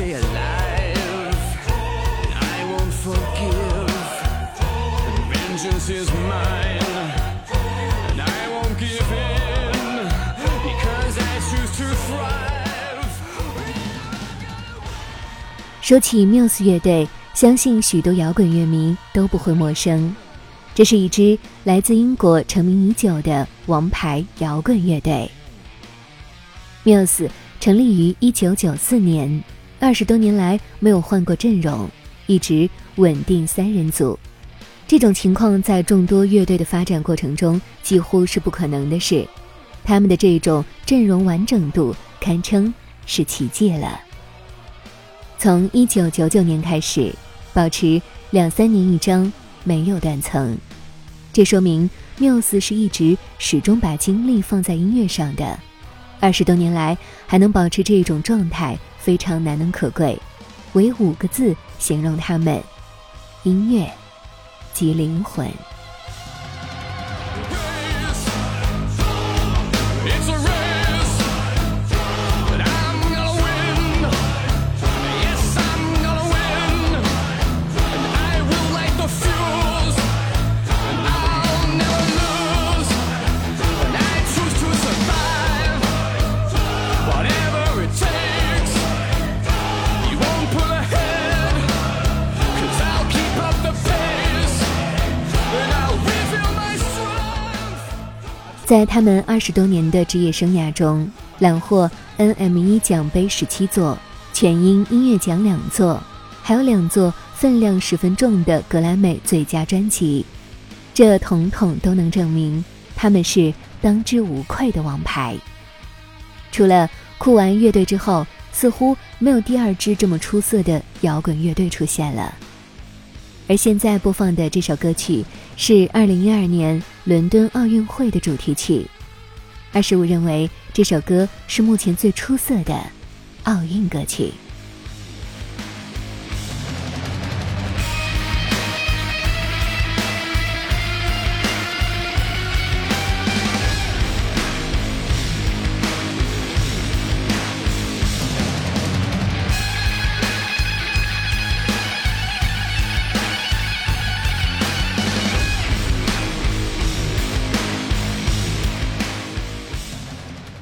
stay alive. I won't forgive. And vengeance is mine. And I won't give in because I choose to thrive. 说起 Muse 乐队，相信许多摇滚乐迷都不会陌生。这是一支来自英国成名已久的王牌摇滚乐队。Muse 成立于1994年，二十多年来没有换过阵容，一直稳定三人组。这种情况在众多乐队的发展过程中几乎是不可能的事。他们的这种阵容完整度堪称是奇迹了。从1999年开始，保持两三年一张，没有断层。这说明缪斯是一直始终把精力放在音乐上的。二十多年来还能保持这种状态，非常难能可贵。唯五个字形容他们：音乐及灵魂。在他们二十多年的职业生涯中，揽获 NME 奖杯十七座，全英音乐奖两座，还有两座分量十分重的格莱美最佳专辑，这统统都能证明他们是当之无愧的王牌。除了酷玩乐队之后，似乎没有第二支这么出色的摇滚乐队出现了。而现在播放的这首歌曲是2012年伦敦奥运会的主题曲。二十五认为这首歌是目前最出色的奥运歌曲。